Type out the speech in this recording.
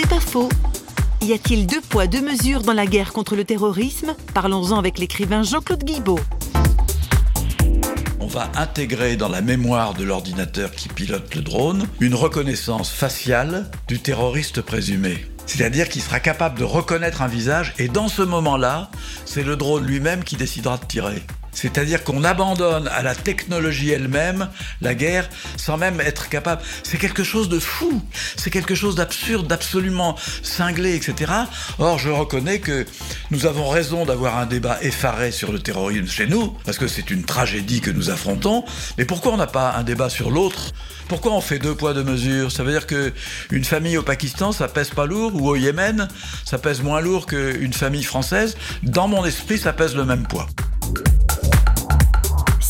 C'est pas faux. Y a-t-il deux poids, deux mesures dans la guerre contre le terrorisme? Parlons-en avec l'écrivain Jean-Claude Guibaud. On va intégrer dans la mémoire de l'ordinateur qui pilote le drone une reconnaissance faciale du terroriste présumé. C'est-à-dire qu'il sera capable de reconnaître un visage et dans ce moment-là, c'est le drone lui-même qui décidera de tirer. C'est-à-dire qu'on abandonne à la technologie elle-même la guerre sans même être capable. C'est quelque chose de fou, c'est quelque chose d'absurde, d'absolument cinglé, etc. Or, je reconnais que nous avons raison d'avoir un débat effaré sur le terrorisme chez nous, parce que c'est une tragédie que nous affrontons. Mais pourquoi on n'a pas un débat sur l'autre? Pourquoi on fait deux poids deux mesures? Ça veut dire que une famille au Pakistan, ça pèse pas lourd, ou au Yémen, ça pèse moins lourd qu'une famille française. Dans mon esprit, ça pèse le même poids.